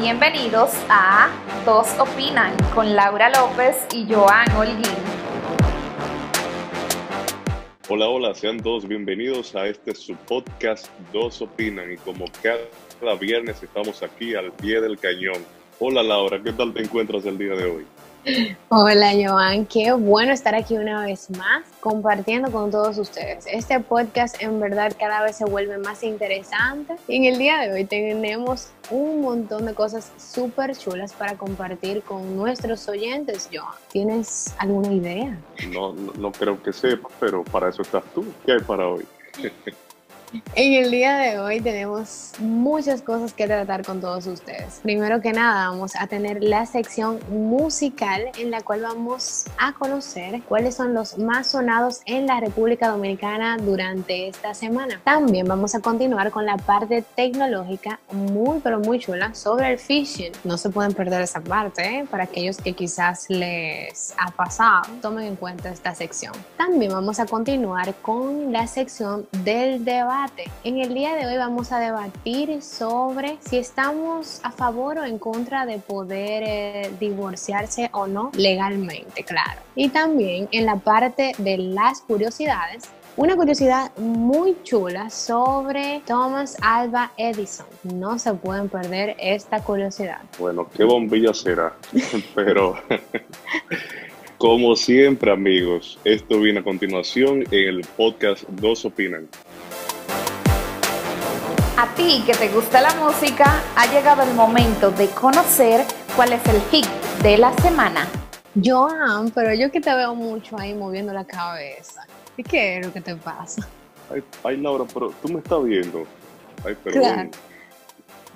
Bienvenidos a Dos Opinan con Laura López y Joan Holguín. Hola, hola, sean todos bienvenidos a este su podcast Dos Opinan y como cada viernes estamos aquí al pie del cañón. Hola Laura, ¿qué tal te encuentras el día de hoy? Hola Joan, qué bueno estar aquí una vez más compartiendo con todos ustedes. Este podcast en verdad cada vez se vuelve más interesante y en el día de hoy tenemos un montón de cosas súper chulas para compartir con nuestros oyentes. Joan, ¿tienes alguna idea? No, no, no creo que sepa, pero para eso estás tú. ¿Qué hay para hoy? En el día de hoy tenemos muchas cosas que tratar con todos ustedes. Primero que nada, vamos a tener la sección musical en la cual vamos a conocer cuáles son los más sonados en la República Dominicana durante esta semana. También vamos a continuar con la parte tecnológica muy pero muy chula sobre el phishing. No se pueden perder esa parte ¿eh? para aquellos que quizás les ha pasado. Tomen en cuenta esta sección. También vamos a continuar con la sección del debate en el día de hoy vamos a debatir sobre si estamos a favor o en contra de poder eh, divorciarse o no legalmente, claro. Y también en la parte de las curiosidades una curiosidad muy chula sobre Thomas Alba Edison. No se pueden perder esta curiosidad. Bueno, qué bombilla será, pero como siempre amigos, esto viene a continuación en el podcast Dos Opinan. A ti que te gusta la música, ha llegado el momento de conocer cuál es el hit de la semana. Joan, pero yo que te veo mucho ahí moviendo la cabeza. ¿Y qué es lo que te pasa? Ay, Laura, pero tú me estás viendo. Ay, perdón.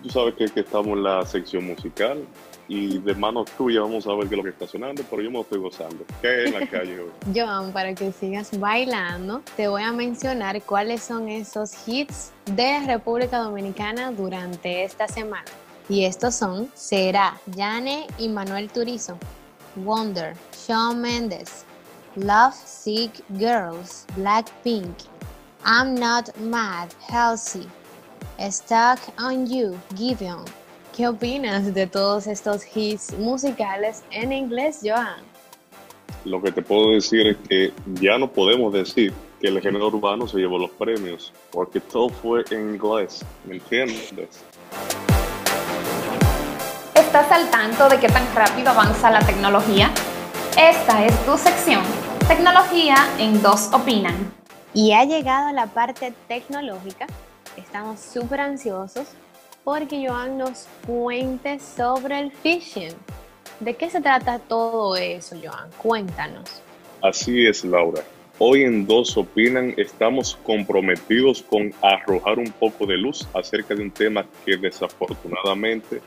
Tú sabes que, que estamos en la sección musical y de manos tuyas vamos a ver qué es lo que está sonando, pero yo me lo estoy gozando. ¿Qué es en la calle hoy? Joan, para que sigas bailando, te voy a mencionar cuáles son esos hits de República Dominicana durante esta semana. Y estos son Será, Yane y Manuel Turizo, Wonder, Shawn Mendes, Love Sick Girls, Blackpink, I'm Not Mad, Healthy, Stuck on You, Giveon, ¿Qué opinas de todos estos hits musicales en inglés, Joan? Lo que te puedo decir es que ya no podemos decir que el género urbano se llevó los premios, porque todo fue en inglés, ¿me entiendes? ¿Estás al tanto de qué tan rápido avanza la tecnología? Esta es tu sección, Tecnología en Dos Opinan. Y ha llegado la parte tecnológica, estamos súper ansiosos porque Joan nos cuente sobre el phishing. ¿De qué se trata todo eso, Joan? Cuéntanos. Así es, Laura. Hoy en Dos Opinan estamos comprometidos con arrojar un poco de luz acerca de un tema que desafortunadamente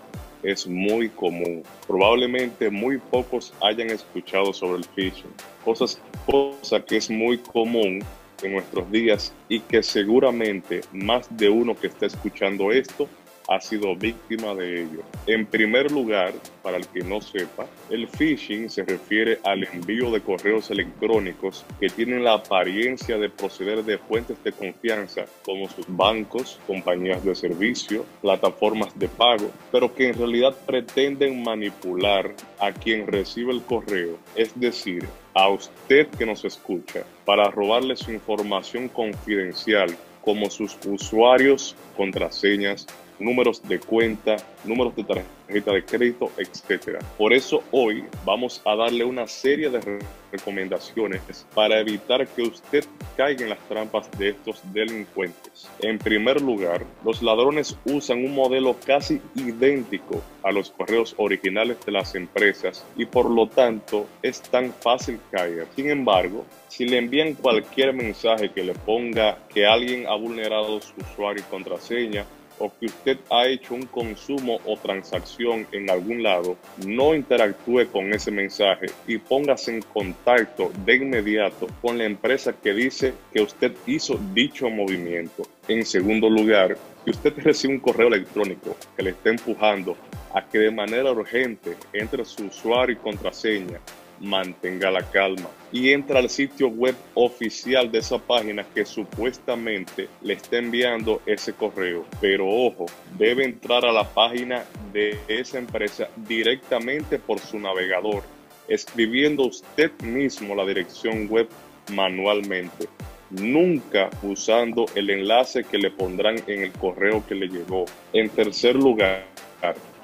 es muy común. Probablemente muy pocos hayan escuchado sobre el phishing. Cosas, cosa que es muy común en nuestros días y que seguramente más de uno que está escuchando esto ha sido víctima de ello. En primer lugar, para el que no sepa, el phishing se refiere al envío de correos electrónicos que tienen la apariencia de proceder de fuentes de confianza como sus bancos, compañías de servicio, plataformas de pago, pero que en realidad pretenden manipular a quien recibe el correo, es decir, a usted que nos escucha, para robarle su información confidencial como sus usuarios, contraseñas, números de cuenta, números de tarjeta de crédito, etc. Por eso hoy vamos a darle una serie de recomendaciones para evitar que usted caiga en las trampas de estos delincuentes. En primer lugar, los ladrones usan un modelo casi idéntico a los correos originales de las empresas y por lo tanto es tan fácil caer. Sin embargo, si le envían cualquier mensaje que le ponga que alguien ha vulnerado su usuario y contraseña o que usted ha hecho un consumo o transacción en algún lado, no interactúe con ese mensaje y póngase en contacto de inmediato con la empresa que dice que usted hizo dicho movimiento. En segundo lugar, si usted recibe un correo electrónico que le está empujando a que de manera urgente entre su usuario y contraseña mantenga la calma y entra al sitio web oficial de esa página que supuestamente le está enviando ese correo. Pero ojo, debe entrar a la página de esa empresa directamente por su navegador, escribiendo usted mismo la dirección web manualmente nunca usando el enlace que le pondrán en el correo que le llegó. En tercer lugar,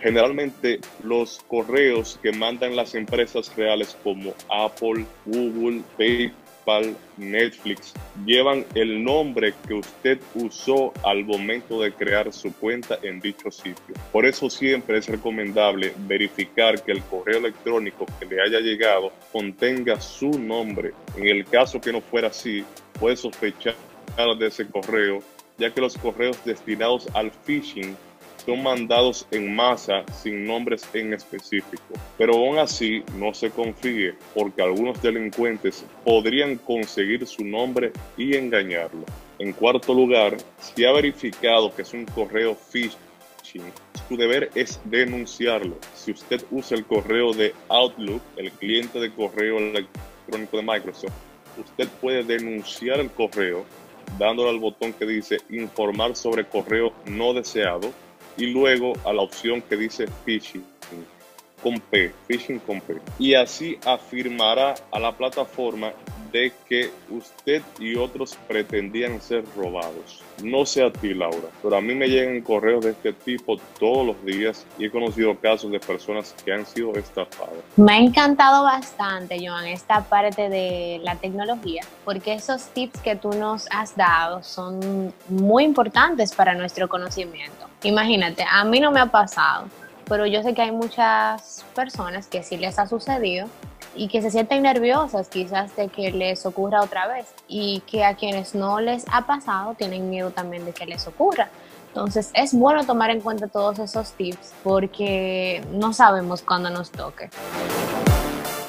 generalmente los correos que mandan las empresas reales como Apple, Google, PayPal, Netflix llevan el nombre que usted usó al momento de crear su cuenta en dicho sitio. Por eso siempre es recomendable verificar que el correo electrónico que le haya llegado contenga su nombre. En el caso que no fuera así, puede sospechar de ese correo, ya que los correos destinados al phishing son mandados en masa sin nombres en específico. Pero aún así, no se confíe, porque algunos delincuentes podrían conseguir su nombre y engañarlo. En cuarto lugar, si ha verificado que es un correo phishing, su deber es denunciarlo. Si usted usa el correo de Outlook, el cliente de correo electrónico de Microsoft, usted puede denunciar el correo dándole al botón que dice informar sobre correo no deseado y luego a la opción que dice phishing con P, phishing con P. Y así afirmará a la plataforma de que usted y otros pretendían ser robados. No sé a ti, Laura, pero a mí me llegan correos de este tipo todos los días y he conocido casos de personas que han sido estafadas. Me ha encantado bastante, Joan, esta parte de la tecnología, porque esos tips que tú nos has dado son muy importantes para nuestro conocimiento. Imagínate, a mí no me ha pasado, pero yo sé que hay muchas personas que sí les ha sucedido y que se sienten nerviosas quizás de que les ocurra otra vez y que a quienes no les ha pasado tienen miedo también de que les ocurra. Entonces es bueno tomar en cuenta todos esos tips porque no sabemos cuándo nos toque.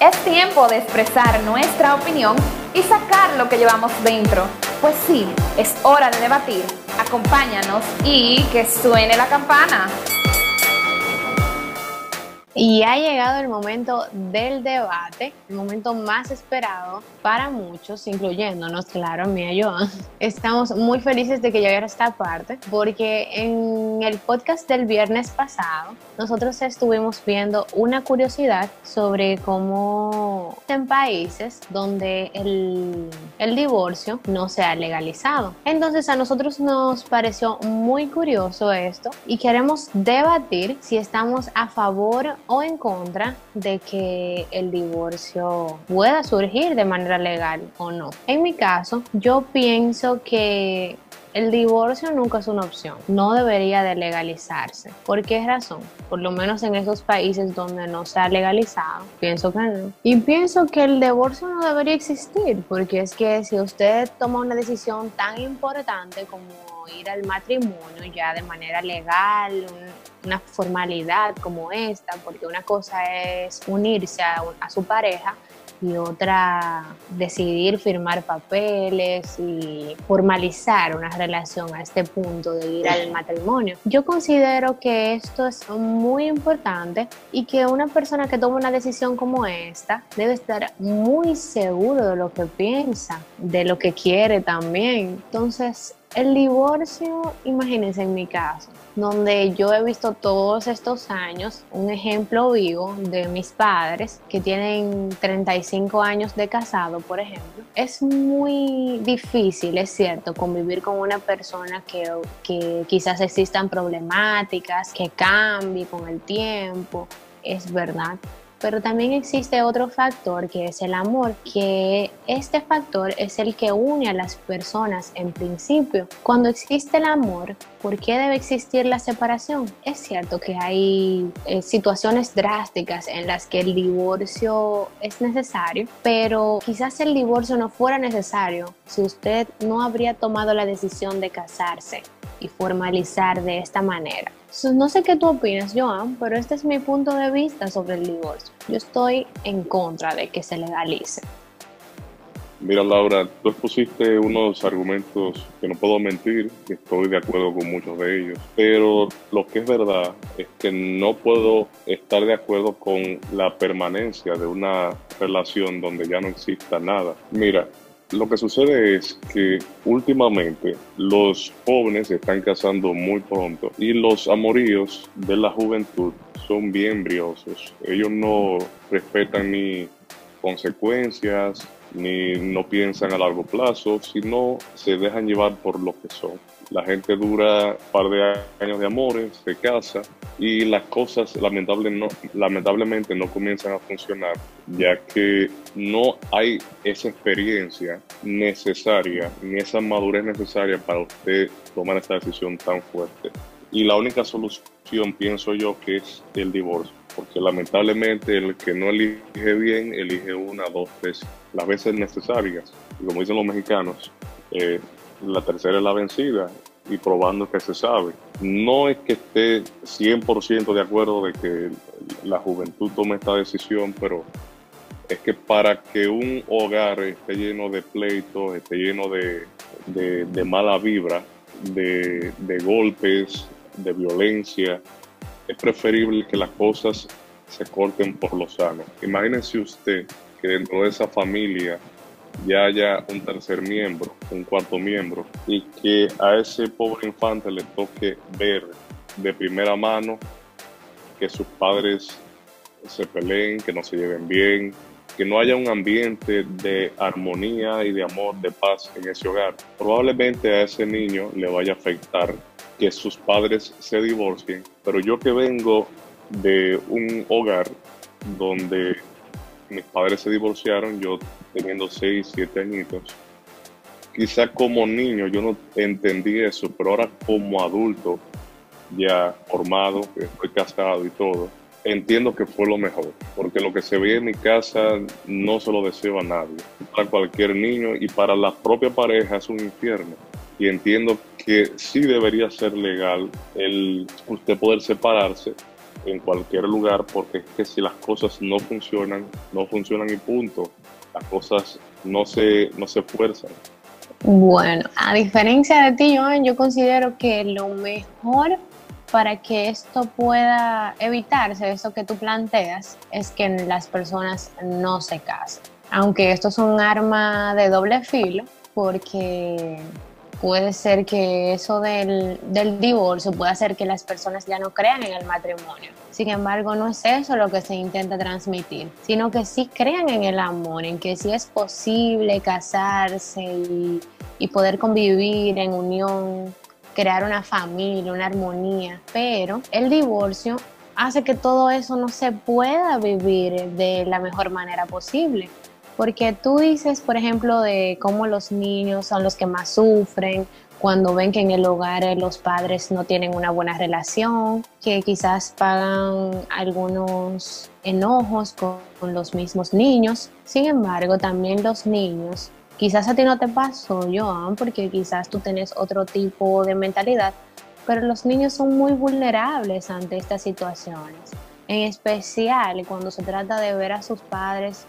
Es tiempo de expresar nuestra opinión y sacar lo que llevamos dentro. Pues sí, es hora de debatir. Acompáñanos y que suene la campana. Y ha llegado el momento del debate, el momento más esperado para muchos, incluyéndonos, claro, a mí y Joan. Estamos muy felices de que llegara esta parte porque en el podcast del viernes pasado nosotros estuvimos viendo una curiosidad sobre cómo en países donde el, el divorcio no se ha legalizado. Entonces a nosotros nos pareció muy curioso esto y queremos debatir si estamos a favor o en contra de que el divorcio pueda surgir de manera legal o no. En mi caso, yo pienso que el divorcio nunca es una opción, no debería de legalizarse. ¿Por qué razón? Por lo menos en esos países donde no se ha legalizado, pienso que no. Y pienso que el divorcio no debería existir, porque es que si usted toma una decisión tan importante como ir al matrimonio ya de manera legal, una formalidad como esta, porque una cosa es unirse a, a su pareja y otra decidir firmar papeles y formalizar una relación a este punto de ir al matrimonio. Yo considero que esto es muy importante y que una persona que toma una decisión como esta debe estar muy seguro de lo que piensa, de lo que quiere también. Entonces, el divorcio, imagínense en mi caso, donde yo he visto todos estos años un ejemplo vivo de mis padres que tienen 35 años de casado, por ejemplo. Es muy difícil, es cierto, convivir con una persona que, que quizás existan problemáticas, que cambie con el tiempo, es verdad pero también existe otro factor que es el amor, que este factor es el que une a las personas en principio. Cuando existe el amor, ¿por qué debe existir la separación? Es cierto que hay eh, situaciones drásticas en las que el divorcio es necesario, pero quizás el divorcio no fuera necesario si usted no habría tomado la decisión de casarse y formalizar de esta manera. No sé qué tú opinas, Joan, pero este es mi punto de vista sobre el divorcio. Yo estoy en contra de que se legalice. Mira, Laura, tú expusiste unos argumentos que no puedo mentir, que estoy de acuerdo con muchos de ellos, pero lo que es verdad es que no puedo estar de acuerdo con la permanencia de una relación donde ya no exista nada. Mira, lo que sucede es que últimamente los jóvenes se están casando muy pronto y los amoríos de la juventud son bien briosos. Ellos no respetan ni consecuencias, ni no piensan a largo plazo, sino se dejan llevar por lo que son. La gente dura un par de años de amores, se casa y las cosas lamentablemente no comienzan a funcionar, ya que no hay esa experiencia necesaria ni esa madurez necesaria para usted tomar esta decisión tan fuerte. Y la única solución, pienso yo, que es el divorcio porque lamentablemente el que no elige bien, elige una, dos, tres, las veces necesarias. Y como dicen los mexicanos, eh, la tercera es la vencida y probando que se sabe. No es que esté 100% de acuerdo de que la juventud tome esta decisión, pero es que para que un hogar esté lleno de pleitos, esté lleno de, de, mala vibra, de, de golpes, de violencia, es preferible que las cosas se corten por lo sano. Imagínense usted que dentro de esa familia ya haya un tercer miembro, un cuarto miembro, y que a ese pobre infante le toque ver de primera mano que sus padres se peleen, que no se lleven bien, que no haya un ambiente de armonía y de amor, de paz en ese hogar. Probablemente a ese niño le vaya a afectar que sus padres se divorcien, pero yo que vengo de un hogar donde mis padres se divorciaron, yo teniendo 6, 7 añitos, quizá como niño yo no entendí eso, pero ahora como adulto, ya formado, estoy casado y todo, entiendo que fue lo mejor, porque lo que se ve en mi casa no se lo deseo a nadie, para cualquier niño y para la propia pareja es un infierno. Y entiendo que sí debería ser legal el usted poder separarse en cualquier lugar porque es que si las cosas no funcionan, no funcionan y punto. Las cosas no se, no se fuerzan. Bueno, a diferencia de ti, Joan, yo considero que lo mejor para que esto pueda evitarse, eso que tú planteas, es que las personas no se casen. Aunque esto es un arma de doble filo, porque puede ser que eso del, divorcio pueda hacer que las personas ya no crean en el matrimonio. Sin embargo, no es eso lo que se intenta transmitir, sino que sí crean en el amor, en que sí es posible casarse y poder convivir en unión, crear una familia, una armonía. Pero el divorcio hace que todo eso no se pueda vivir de la mejor manera posible. Porque tú dices, por ejemplo, de cómo los niños son los que más sufren cuando ven que en el hogar eh, los padres no tienen una buena relación, que quizás pagan algunos enojos con, los mismos niños. Sin embargo, también los niños, quizás a ti no te pasó, Joan, porque quizás tú tienes otro tipo de mentalidad, pero los niños son muy vulnerables ante estas situaciones. En especial cuando se trata de ver a sus padres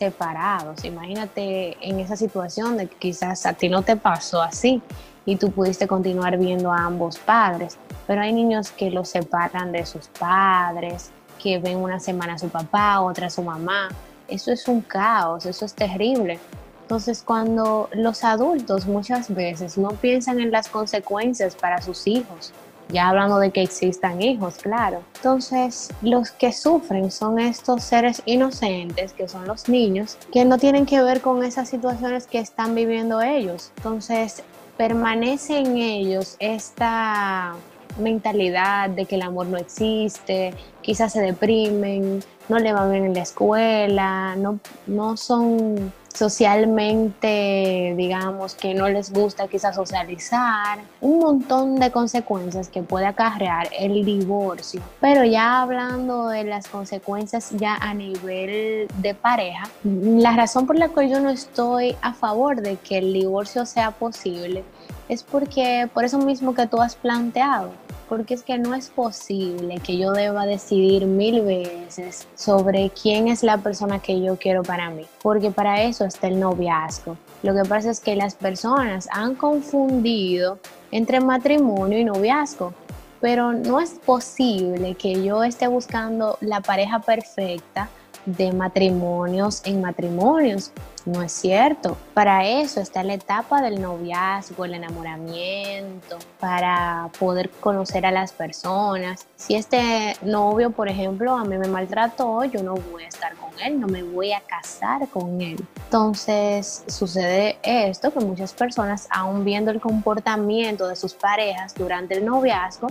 separados. Imagínate en esa situación de que quizás a ti no te pasó así y tú pudiste continuar viendo a ambos padres, pero hay niños que los separan de sus padres, que ven una semana a su papá, otra a su mamá. Eso es un caos, eso es terrible. Entonces, cuando los adultos muchas veces no piensan en las consecuencias para sus hijos, ya hablando de que existan hijos, claro. Entonces, los que sufren son estos seres inocentes, que son los niños, que no tienen que ver con esas situaciones que están viviendo ellos. Entonces, permanece en ellos esta mentalidad de que el amor no existe, quizás se deprimen, no le van bien en la escuela, no, no son socialmente, digamos, que no les gusta quizás socializar, un montón de consecuencias que puede acarrear el divorcio. Pero ya hablando de las consecuencias ya a nivel de pareja, la razón por la que yo no estoy a favor de que el divorcio sea posible es porque por eso mismo que tú has planteado, porque es que no es posible que yo deba decidir mil veces sobre quién es la persona que yo quiero para mí, porque para eso está el noviazgo. Lo que pasa es que las personas han confundido entre matrimonio y noviazgo, pero no es posible que yo esté buscando la pareja perfecta de matrimonios en matrimonios. No es cierto. Para eso está la etapa del noviazgo, el enamoramiento, para poder conocer a las personas. Si este novio, por ejemplo, a mí me maltrató, yo no voy a estar con él, no me voy a casar con él. Entonces sucede esto, que muchas personas, aún viendo el comportamiento de sus parejas durante el noviazgo,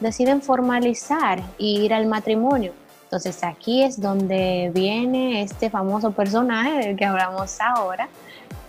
deciden formalizar e ir al matrimonio entonces aquí es donde viene este famoso personaje del que hablamos ahora,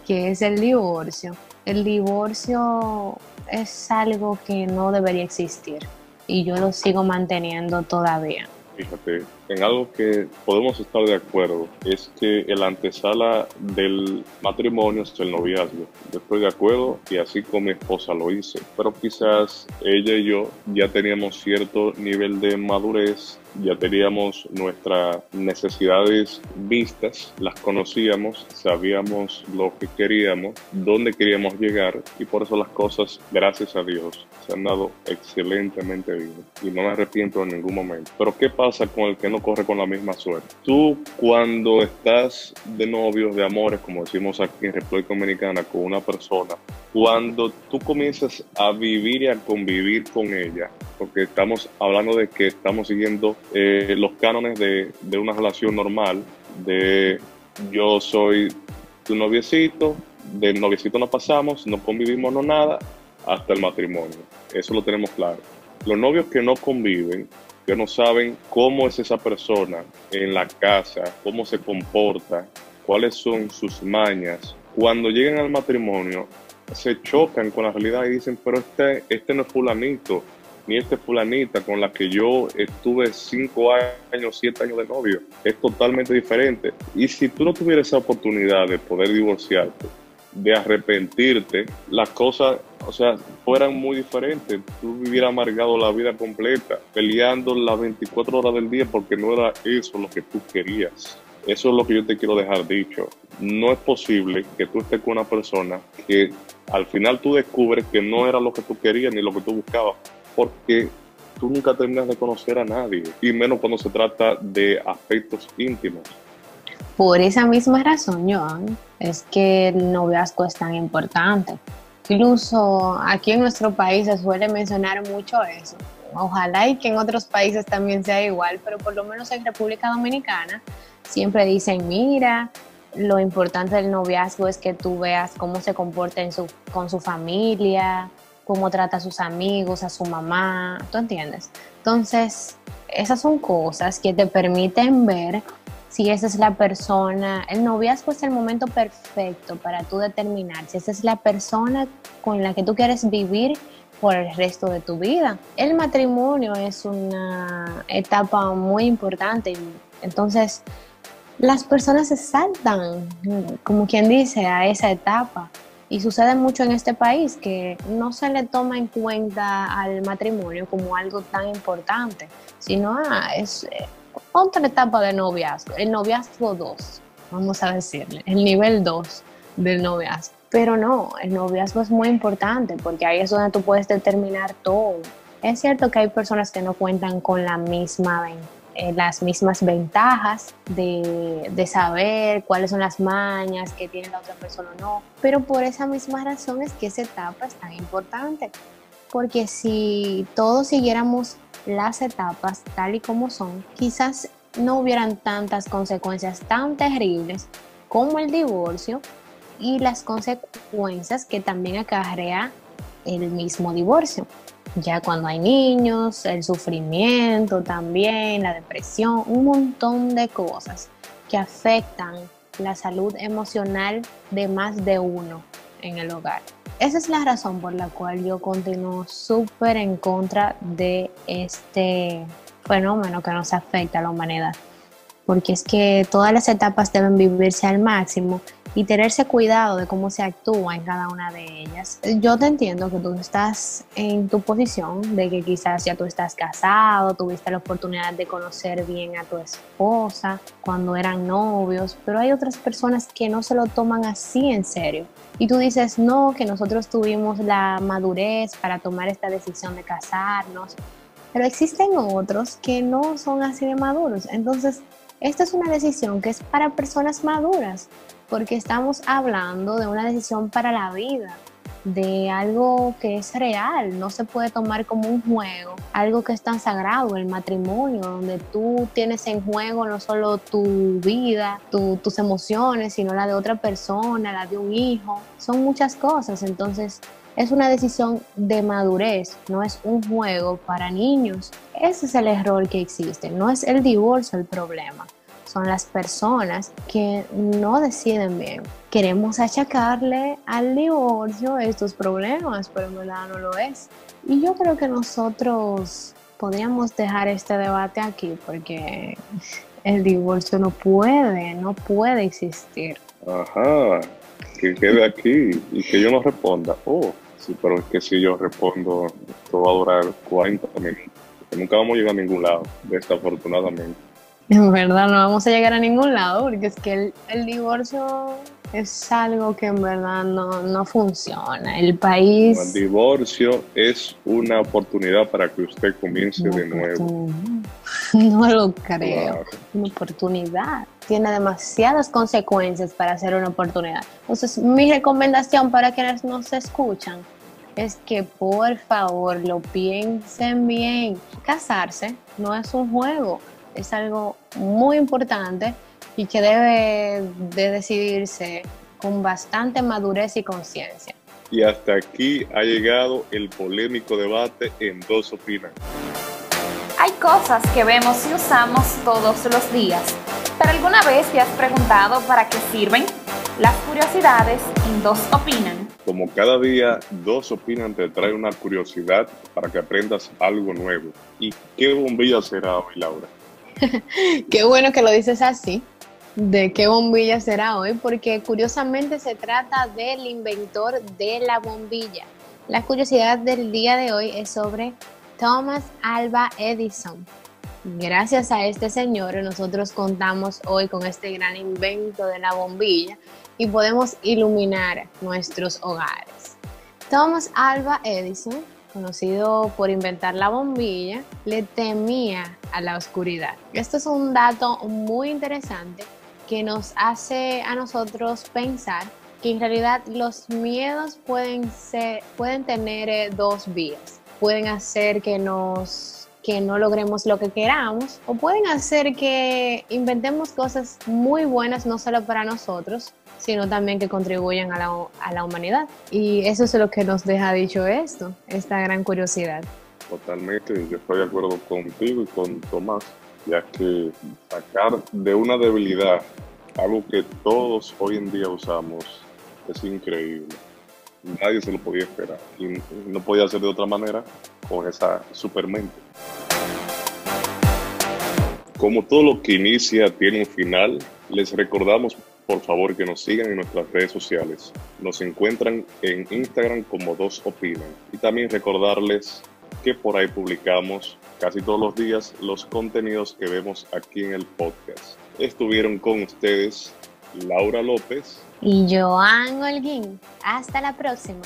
que es el divorcio. El divorcio es algo que no debería existir y yo lo sigo manteniendo todavía. Fíjate, en algo que podemos estar de acuerdo es que el antesala del matrimonio es el noviazgo. Yo estoy de acuerdo y así como mi esposa lo hice, pero quizás ella y yo ya teníamos cierto nivel de madurez ya teníamos nuestras necesidades vistas, las conocíamos, sabíamos lo que queríamos, dónde queríamos llegar y por eso las cosas, gracias a Dios, se han dado excelentemente bien y no me arrepiento en ningún momento. Pero ¿qué pasa con el que no corre con la misma suerte? Tú cuando estás de novios, de amores, como decimos aquí en República Dominicana, con una persona, cuando tú comienzas a vivir y a convivir con ella, porque estamos hablando de que estamos siguiendo eh, los cánones de, de, una relación normal, de yo soy tu noviecito, del noviecito no pasamos, no convivimos, no nada, hasta el matrimonio. Eso lo tenemos claro. Los novios que no conviven, que no saben cómo es esa persona en la casa, cómo se comporta, cuáles son sus mañas, cuando llegan al matrimonio, se chocan con la realidad y dicen, pero este, este no es fulanito, ni este fulanita con la que yo estuve cinco años, siete años de novio. Es totalmente diferente. Y si tú no tuvieras esa oportunidad de poder divorciarte, de arrepentirte, las cosas, o sea, fueran muy diferentes. Tú hubieras amargado la vida completa, peleando las 24 horas del día porque no era eso lo que tú querías. Eso es lo que yo te quiero dejar dicho. No es posible que tú estés con una persona que al final tú descubres que no era lo que tú querías ni lo que tú buscabas, porque tú nunca terminas de conocer a nadie, y menos cuando se trata de aspectos íntimos. Por esa misma razón, Joan, es que el noviazgo es tan importante. Incluso aquí en nuestro país se suele mencionar mucho eso. Ojalá y que en otros países también sea igual, pero por lo menos en República Dominicana siempre dicen, mira, lo importante del noviazgo es que tú veas cómo se comporta con su familia, cómo trata a sus amigos, a su mamá, ¿tú entiendes? Entonces, esas son cosas que te permiten ver si esa es la persona, el noviazgo es el momento perfecto para tú determinar si esa es la persona con la que tú quieres vivir por el resto de tu vida. El matrimonio es una etapa muy importante, entonces las personas se saltan, como quien dice, a esa etapa. Y sucede mucho en este país que no se le toma en cuenta al matrimonio como algo tan importante, sino ah, es otra etapa de noviazgo, el noviazgo 2, vamos a decirle, el nivel 2 del noviazgo. Pero no, el noviazgo es muy importante porque ahí es donde tú puedes determinar todo. Es cierto que hay personas que no cuentan con la misma eh, las mismas ventajas de, de, saber cuáles son las mañas que tiene la otra persona o no. Pero por esa misma razón es que esa etapa es tan importante. Porque si todos siguiéramos las etapas tal y como son, quizás no hubieran tantas consecuencias tan terribles como el divorcio y las consecuencias que también acarrea el mismo divorcio. Ya cuando hay niños, el sufrimiento también, la depresión, un montón de cosas que afectan la salud emocional de más de uno en el hogar. Esa es la razón por la cual yo continúo súper en contra de este fenómeno que nos afecta a la humanidad. Porque es que todas las etapas deben vivirse al máximo y tenerse cuidado de cómo se actúa en cada una de ellas. Yo te entiendo que tú estás en tu posición de que quizás ya tú estás casado, tuviste la oportunidad de conocer bien a tu esposa cuando eran novios, pero hay otras personas que no se lo toman así en serio. Y tú dices, no, que nosotros tuvimos la madurez para tomar esta decisión de casarnos, pero existen otros que no son así de maduros. Entonces, esta es una decisión que es para personas maduras, porque estamos hablando de una decisión para la vida, de algo que es real, no se puede tomar como un juego, algo que es tan sagrado, el matrimonio, donde tú tienes en juego no solo tu vida, tus emociones, sino la de otra persona, la de un hijo, son muchas cosas, entonces es una decisión de madurez, no es un juego para niños. Ese es el error que existe, no es el divorcio el problema, son las personas que no deciden bien. Queremos achacarle al divorcio estos problemas, pero en verdad no lo es. Y yo creo que nosotros podríamos dejar este debate aquí porque el divorcio no puede, no puede existir. Ajá, que quede aquí y que yo no responda. Oh. Sí, pero es que si yo respondo, esto va a durar 40 minutos. Nunca vamos a llegar a ningún lado, desafortunadamente. En verdad, no vamos a llegar a ningún lado, porque es que el, divorcio es algo que en verdad no, no funciona. El país... El divorcio es una oportunidad para que usted comience de nuevo. No lo creo. Una oportunidad. Tiene demasiadas consecuencias para hacer una oportunidad. Entonces, mi recomendación para quienes nos escuchan es que por favor lo piensen bien. Casarse no es un juego, es algo muy importante y que debe de decidirse con bastante madurez y conciencia. Y hasta aquí ha llegado el polémico debate en Dos Opinan. Hay cosas que vemos y usamos todos los días, pero ¿alguna vez te has preguntado para qué sirven? Las curiosidades en Dos Opinan. Como cada día, Dos Opinan te trae una curiosidad para que aprendas algo nuevo. ¿Y qué bombilla será hoy, Laura? qué bueno que lo dices así. ¿De qué bombilla será hoy? Porque curiosamente se trata del inventor de la bombilla. La curiosidad del día de hoy es sobre Thomas Alba Edison. Gracias a este señor nosotros contamos hoy con este gran invento de la bombilla y podemos iluminar nuestros hogares. Thomas Alba Edison, conocido por inventar la bombilla, le temía a la oscuridad. Esto es un dato muy interesante que nos hace a nosotros pensar que en realidad los miedos pueden, ser, pueden tener eh, dos vías. Pueden hacer que nos que no logremos lo que queramos o pueden hacer que inventemos cosas muy buenas no solo para nosotros, sino también que contribuyan a la, a la humanidad. Y eso es lo que nos deja dicho esto, esta gran curiosidad. Totalmente, yo estoy de acuerdo contigo y con Tomás, ya que sacar de una debilidad algo que todos hoy en día usamos es increíble. Nadie se lo podía esperar y no podía hacer de otra manera con esa supermente. Como todo lo que inicia tiene un final, les recordamos por favor que nos sigan en nuestras redes sociales. Nos encuentran en Instagram como Dos Opinan. Y también recordarles que por ahí publicamos casi todos los días los contenidos que vemos aquí en el podcast. Estuvieron con ustedes Laura López y Joan Holguín. Hasta la próxima.